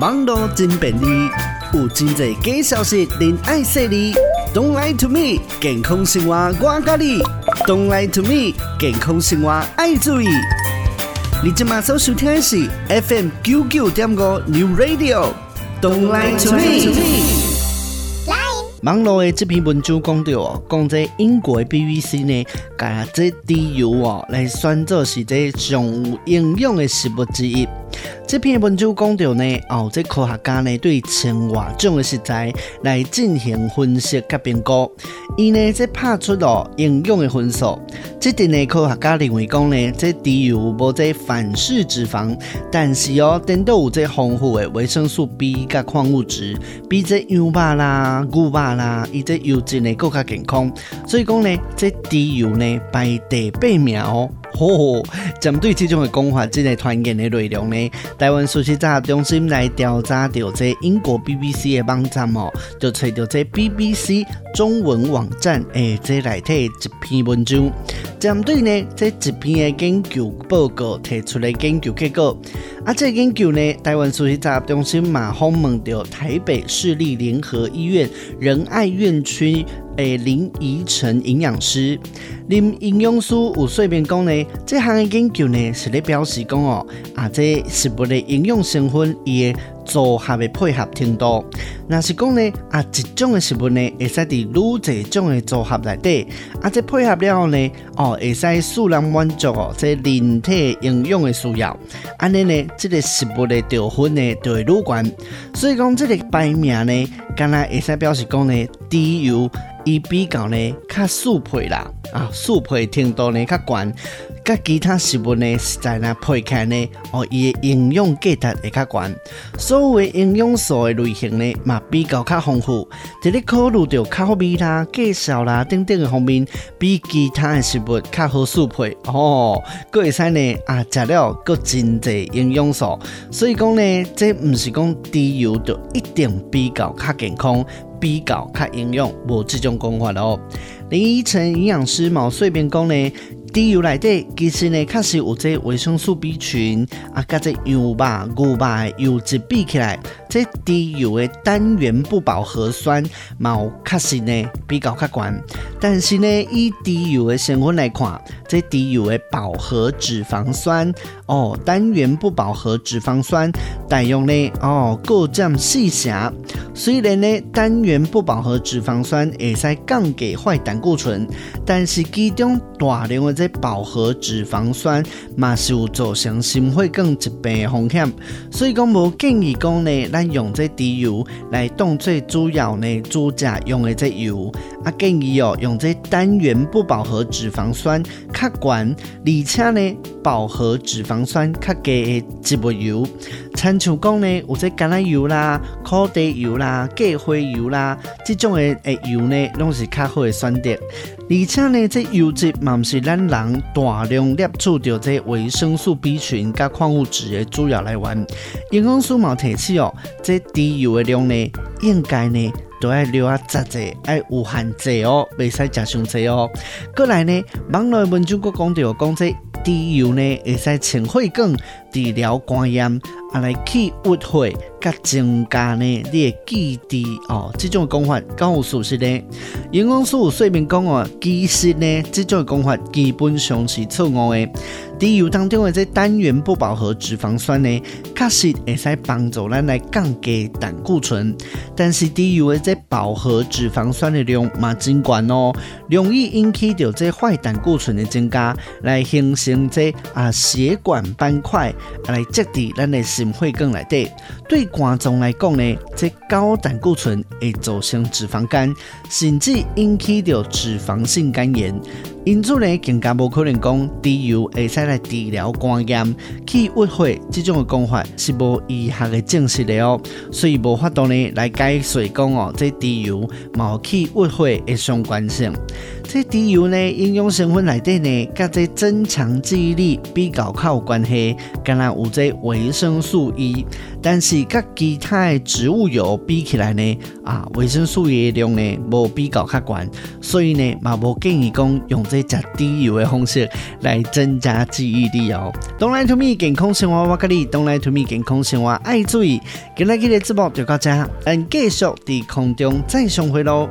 网络真便利，有真侪假消息，您爱说哩。Don't lie to me，健康生活我教你。Don't lie to me，健康生活爱注意。你今马上收听的是 FM 九九点五 New Radio。Don't lie to me。网络的这篇文章讲到哦，讲这英国的 BBC 呢，把这猪油哦来选作是这上有营养的食物之一。这篇文章讲到呢，哦，这科学家呢对千外种的食材来进行分析甲评估，伊呢则拍出了营养的分数。这点呢科学家认为讲呢，这猪油无这反式脂肪，但是哦，颠倒有这丰富的维生素 B 甲矿物质，比这羊肉啦、牛肉啦，伊这油脂呢更加健康。所以讲呢，这猪油呢排第八名哦。吼，针对这种的讲法，这个团建的内容呢，台湾事实查中心来调查到这英国 BBC 的网站哦，就找到这 BBC 中文网站诶，这内底一篇文章，针对呢这一篇的研究报告提出的研究结果，啊，这个研究呢，台湾事实查核中心嘛访问到台北市立联合医院仁爱院区。诶，林宜晨营养师，林营养师有说明讲呢，这项研究呢是咧表示讲哦，啊，这食物的营养成分伊的组合的配合程度，那是讲呢，啊，一种的食物呢会使伫愈侪种的组合内底，啊，这配合了后呢，哦，会使数量满足哦，这人体营养的需要，安尼呢，这个食物的得分呢就会愈高，所以讲这个排名呢，敢若会使表示讲呢，猪油。伊比较呢较适配啦，啊，适配程度呢较悬，甲其他食物呢实在呢配起来呢，哦，伊的营养价值会较悬，所有的营养素的类型呢嘛比较较丰富，伫咧考虑到口味啦、介绍啦等等的方面，比其他的食物较好适配哦，阁会使呢啊食了阁真侪营养素，所以讲呢，这毋是讲猪油就一定比较较健康。比较较营养，无这种讲法哦。林依晨营养师毛随便讲呢，猪油内底其实呢，确实有这维生素 B 群啊，甲这羊肉、牛肉的油脂比起来，这滴油的单元不饱和酸毛确实呢比较客观。但是呢，以滴油的成分来看，这滴油的饱和脂肪酸哦，单元不饱和脂肪酸大用呢哦，各占细项。虽然呢，单元不饱和脂肪酸会使降低坏胆固醇，但是其中大量的这饱和脂肪酸嘛是有造成心血管疾病的风险，所以讲无建议讲呢，咱用这滴油来当做主要呢煮食用的这油，啊建议哦用这单元不饱和脂肪酸较悬，而且呢饱和脂肪酸较低的植物油，亲像讲呢有这橄榄油啦、烤地油啦。芥花油啦，这种的诶油呢，拢是较好的选择。而且呢，这油脂嘛，是咱人大量摄取到这维生素 B 群加矿物质的主要来源。营养师嘛提起哦，这猪油的量呢，应该呢都要留啊，杂者爱有限制哦，未使食伤济哦。过来呢，网络文章阁讲到讲这猪油呢，会使清血管、治疗肝炎，啊来去郁血。甲增加呢，你的基底哦，这种讲法够有属实呢。营养师有说明讲哦，其实呢，这种讲法基本上是错误的。猪油当中的这单元不饱和脂肪酸呢，确实会使帮助咱来降低胆固醇，但是猪油的这饱和脂肪酸的量嘛真高哦，容易引起到这坏胆固醇的增加，来形成这啊血管斑块，来积伫咱的心血管内底，对。肝脏来讲呢，这高胆固醇会造成脂肪肝，甚至引起到脂肪性肝炎。因此呢，更加无可能讲猪油会使来治疗肝炎、去郁血这种的讲法是无医学的证实的哦。所以无法度呢来解释讲哦，这猪油冇去郁血的相关性。这猪油呢，营养成分内底呢，甲这增强记忆力比较靠有关系，敢若有这维生素 E，但是甲其他的植物油比起来呢，啊，维生素 E 的量呢无比较较悬，所以呢嘛无建议讲用。做食猪油的方式来增加记忆力哦。Don't lie to me，健康生活我跟你，Don't lie to me，健康生活爱注意。今天的节目就到这，咱继续在空中再相会喽。